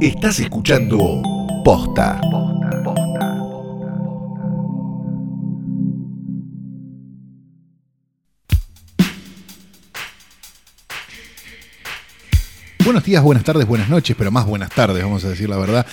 Estás escuchando Posta. Buenos días, buenas tardes, buenas noches, pero más buenas tardes, vamos a decir la verdad.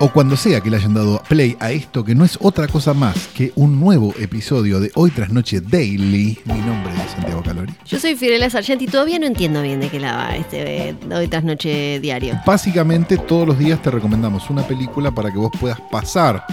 O cuando sea que le hayan dado play a esto, que no es otra cosa más que un nuevo episodio de Hoy tras Noche Daily. Mi nombre es Santiago Calori. Yo soy Fiorella Sargenti y todavía no entiendo bien de qué la va este eh, Hoy tras Noche diario. Básicamente todos los días te recomendamos una película para que vos puedas pasar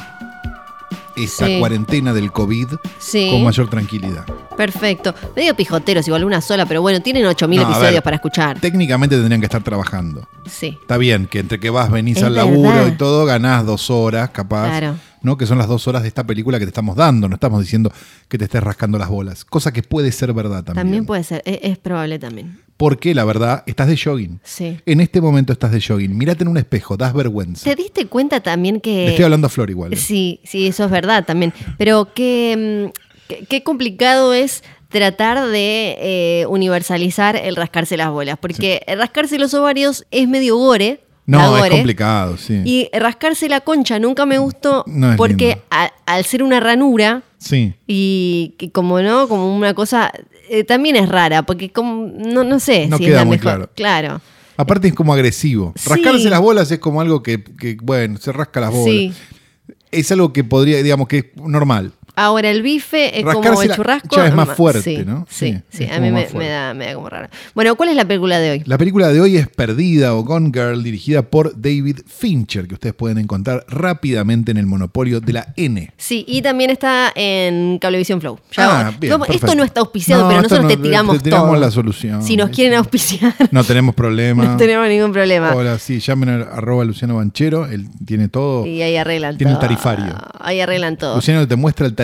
esa Sí. cuarentena del COVID Sí. con mayor tranquilidad. Perfecto. Medio pijoteros, igual una sola, pero bueno, tienen 8000 No, episodios ver, para escuchar. Técnicamente tendrían que estar trabajando. Sí. Está bien que entre que vas, venís Es al laburo verdad. y todo, ganás dos horas, capaz. Claro. ¿No? Que son las dos horas de esta película que te estamos dando. No estamos diciendo que te estés rascando las bolas. Cosa que puede ser verdad también. También puede ser, es, es probable también. Porque la verdad, estás de jogging. Sí. En este momento estás de jogging. Mírate en un espejo, das vergüenza. ¿Te diste cuenta también que... Le estoy hablando a Flor igual. ¿eh? Sí, sí, eso es verdad también. Pero qué, mm, qué, complicado es tratar de eh, universalizar el rascarse las bolas. Porque el rascarse los ovarios es medio gore. No, es complicado, sí. Y rascarse la concha nunca me gustó No porque a- al ser una ranura Sí. y que como no, como una cosa, eh, también es rara, porque como, no, no sé No si queda es la muy mejor. claro. Claro. Aparte es como agresivo. Sí. Rascarse las bolas es como algo que, que, bueno, se rasca las bolas. Sí. Es algo que podría, digamos, que es normal. Ahora el bife es como el churrasco. es más fuerte, sí, ¿no? Sí, Sí, a mí me, da, me da como raro. Bueno, ¿cuál es la película de hoy? La película de hoy es Perdida o Gone Girl, dirigida por David Fincher, que ustedes pueden encontrar rápidamente en el monopolio de la N. Sí, y también está en Cablevisión Flow. Ya Ah, bien, esto no está auspiciado, No, pero nosotros no, te tiramos te tiramos todo. la solución. Si nos quieren auspiciar, No tenemos problema. no tenemos ningún problema. Hola, sí, llamen a arroba Luciano Banchero, él tiene todo. Y ahí arreglan Tiene el todo. tarifario. Ahí arreglan todo. Luciano te muestra el tarifario.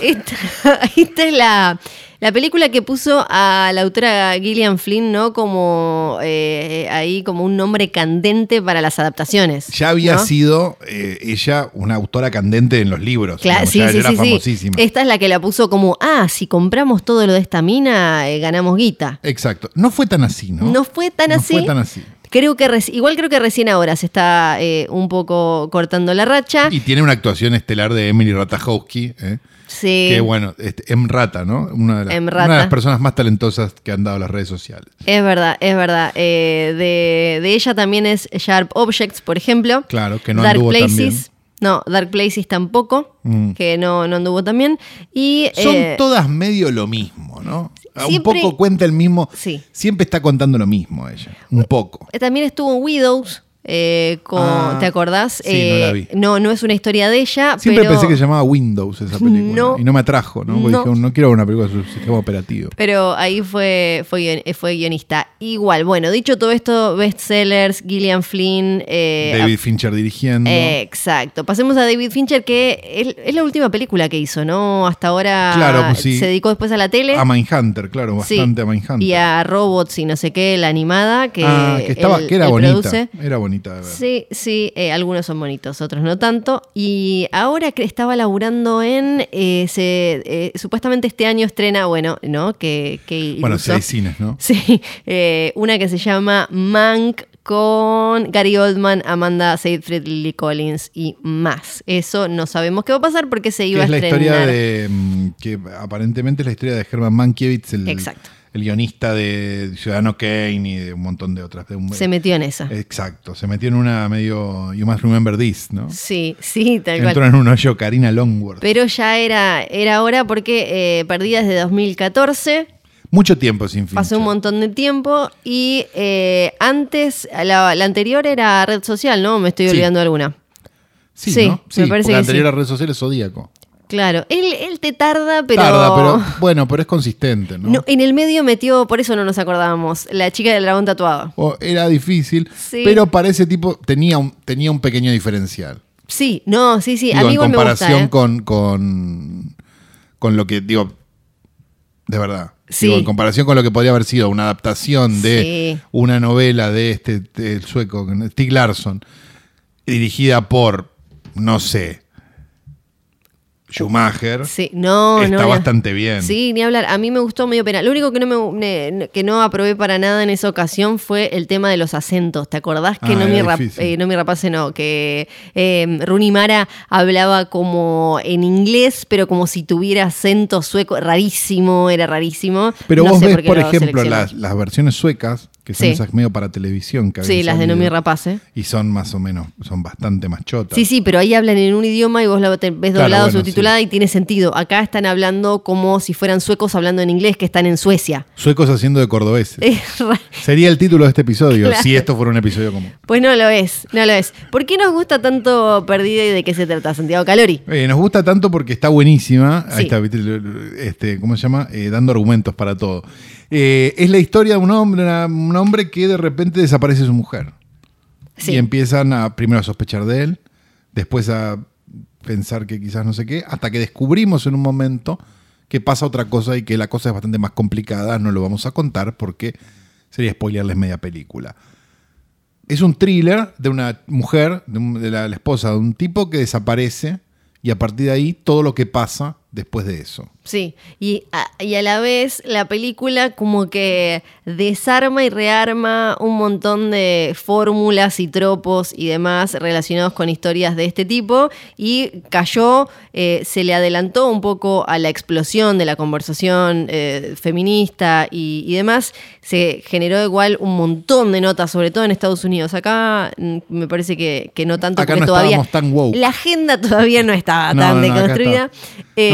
Esta, esta es la, la película que puso a la autora Gillian Flynn, ¿no? Como eh, ahí como un nombre candente para las adaptaciones. Ya había ¿no? sido eh, ella una autora candente en los libros. Claro, digamos, sí, ya sí, era sí, sí. famosísima. Esta es la que la puso como, ah, si compramos todo lo de esta mina, eh, ganamos guita. Exacto. No fue tan así, ¿no? No, fue tan No así. fue tan así. Creo que reci- igual creo que recién ahora se está un poco cortando la racha. Y tiene una actuación estelar de Emily Ratajkowski, ¿eh? Sí. que bueno, este, Emrata, ¿no? Una de, las, Emrata. una de las personas más talentosas que han dado las redes sociales. Es verdad, es verdad. Eh, de, de ella también es Sharp Objects, por ejemplo. Claro, que no Dark anduvo Places. No, Dark Places tampoco, Mm. que no, no anduvo. Y, Son eh, todas medio lo mismo, ¿no? Un siempre- poco cuenta el mismo. Sí. Siempre está contando lo mismo ella. Un poco. también estuvo en Widows. Eh, con- Ah, ¿Te acordás? sí, no la Eh, vi. no, no es una historia de ella, Siempre pero, pensé que se llamaba Windows esa película. No. y no me atrajo, ¿no? Porque No. dije, no quiero ver una película de su sistema operativo. pero ahí fue, fue, guion- fue guionista. Igual, bueno, dicho todo esto, bestsellers, Gillian Flynn. eh, David Fincher dirigiendo. Eh, Exacto. Pasemos a David Fincher, que es, es la última película que hizo, ¿no? Hasta ahora Claro, pues sí. se dedicó después a la tele. a Mindhunter, claro, Sí. bastante a Mindhunter. Y a Robots y no sé qué, la animada, que, ah, que, estaba, él- que era bonita. Era bonita de ver. Sí, sí, eh, algunos son bonitos, otros no tanto. Y ahora que estaba laburando en, eh, se, eh, supuestamente este año estrena, bueno, ¿no? Que, que Bueno, si hay cines, ¿no? Sí, una que se llama Mank con Gary Oldman, Amanda Seyfried, Lily Collins y más. Eso no sabemos qué va a pasar porque se Que iba a es la estrenar. historia de. mm, que aparentemente es la historia de Herman Mankiewicz, el, Exacto. el guionista de Ciudadano Kane y de un montón de otras. de un- Se metió en esa. Exacto, se metió en una medio. You must remember this, ¿no? Sí, sí, tal Entró cual. en un hoyo Karina Longworth. Pero ya era, era hora porque eh, perdida desde 2014. Mucho tiempo sin fin. Pasó un montón de tiempo y eh, antes, la, la anterior era red social, ¿no? Me estoy Sí. olvidando de alguna. Sí, sí, ¿no? Sí, me parece que anterior sí. a redes sociales Zodíaco. Claro, él, él te tarda, pero... Tarda, pero bueno, pero es consistente, ¿no? No, en el medio metió, por eso no nos acordábamos, la chica del dragón tatuado. Era difícil, Sí. pero para ese tipo tenía un, tenía un pequeño diferencial. Sí, no, sí, sí, a Digo, mí en igual me comparación gusta. ¿eh? con, con, con lo que, digo, de verdad. Sí. Digo, en comparación con lo que podría haber sido una adaptación de Sí. una novela de este de el sueco, Stig Larsson, dirigida por, no sé, Schumacher. Sí, no, está no. bastante bien. Sí, ni hablar. A mí me gustó medio pena. Lo único que no me, que no aprobé para nada en esa ocasión fue el tema de los acentos. ¿Te acordás que Ah, no, mi rap, eh, no mi rapace no? Que eh, Rooney Mara hablaba como en inglés, pero como si tuviera acento sueco. Rarísimo, era rarísimo. Pero No vos sé ves, por por lo ejemplo, las, las versiones suecas, que son Sí. esas medio para televisión. Que habían Sí, las de No salido, mi rapace. Y son más o menos, son bastante más chotas. Sí, sí, pero ahí hablan en un idioma y vos la te- ves Claro, doblado, bueno, subtitulada y tiene sentido. Acá están hablando como si fueran suecos hablando en inglés, que están en Suecia. Suecos haciendo de cordobeses. Es ra- Sería el título de este episodio, Claro. si esto fuera un episodio común. Pues no lo es, no lo es. ¿Por qué nos gusta tanto Perdida y de qué se trata, Santiago Calori? Eh, nos gusta tanto porque está buenísima. Ahí Sí. está, ¿viste? este, ¿cómo se llama? Eh, dando argumentos para todo. Eh, es la historia de un hombre, una- un hombre que de repente desaparece su mujer. Sí. Y empiezan a primero a sospechar de él, después a pensar que quizás no sé qué, hasta que descubrimos en un momento que pasa otra cosa y que la cosa es bastante más complicada. No lo vamos a contar porque sería spoilearles media película. Es un thriller de una mujer, de, un- de la, la esposa de un tipo que desaparece y a partir de ahí todo lo que pasa después de eso. Sí, y a, y a la vez la película como que desarma y rearma un montón de fórmulas y tropos y demás relacionados con historias de este tipo y cayó, eh, se le adelantó un poco a la explosión de la conversación eh, feminista y, y demás, se generó igual un montón de notas, sobre todo en Estados Unidos. Acá mm, me parece que, que no tanto Acá porque no todavía tan woke. la agenda todavía no estaba No, tan no, deconstruida.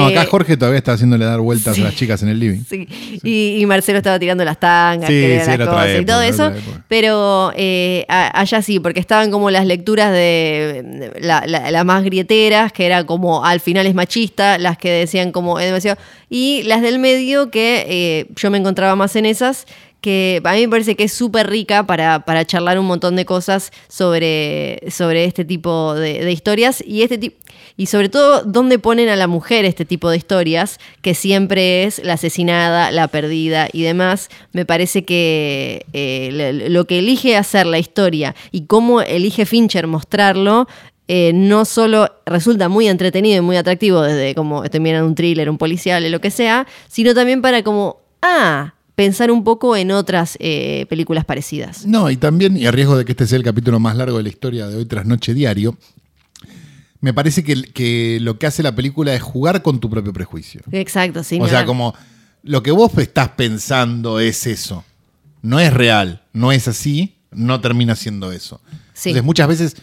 No, acá Eh, Jorge todavía está haciéndole dar vueltas sí. a las chicas en el living. Sí, Y, y Marcelo estaba tirando las tangas, Sí, las cosas y todo eso. Pero eh, allá sí, porque estaban como las lecturas de de la, la- las más grieteras, que era como al final es machista, las que decían como es demasiado. Y las del medio, que eh, yo me encontraba más en esas, que a mí me parece que es súper rica para, para charlar un montón de cosas sobre, sobre este tipo de, historias y este. Y sobre todo, dónde ponen a la mujer este tipo de historias, que siempre es la asesinada, la perdida y demás. Me parece que eh, lo que elige hacer la historia y cómo elige Fincher mostrarlo, eh, no solo resulta muy entretenido y muy atractivo desde como estoy mirando un thriller, un policial, lo que sea, sino también para como, ah, pensar un poco en otras eh, películas parecidas. No, y también, y a riesgo de que este sea el capítulo más largo de la historia de hoy tras noche diario, me parece que, que lo que hace la película es jugar con tu propio prejuicio. Exacto, sí. o sea, como lo que vos estás pensando es eso. No es real, no es así, no termina siendo eso. Sí. Entonces, muchas veces,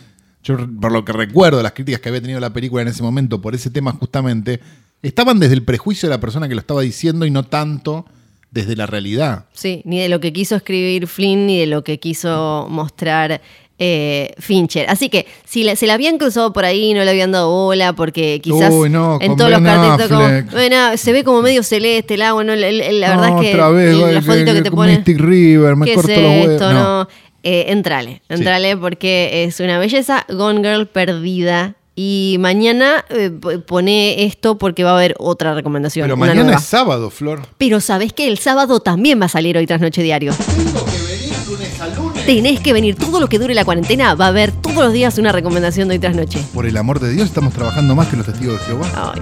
yo por lo que recuerdo las críticas que había tenido la película en ese momento por ese tema justamente, estaban desde el prejuicio de la persona que lo estaba diciendo y no tanto desde la realidad. Sí, ni de lo que quiso escribir Flynn ni de lo que quiso mostrar eh, Fincher. Así que si la- se la habían cruzado por ahí, no le habían dado bola, porque quizás Uy, no, en todos los Ben carteles como, Affleck. bueno, se ve como medio celeste el agua, ¿no? la, la- la verdad es que otra vez, la güey, fotito que, te con pone. Mystic River, me ¿Qué corto es los esto? No. Eh, entrale, entrale porque es una belleza. Gone Girl perdida. Y mañana eh, pone esto porque va a haber otra recomendación. Pero mañana nueva. es sábado, Flor. Pero sabes que el sábado también va a salir hoy tras Noche Diario. Tengo que venir lunes a lunes. Tenés que venir todo lo que dure la cuarentena. Va a haber todos los días una recomendación de hoy tras noche. Por el amor de Dios, estamos trabajando más que los testigos de Jehová. Ay.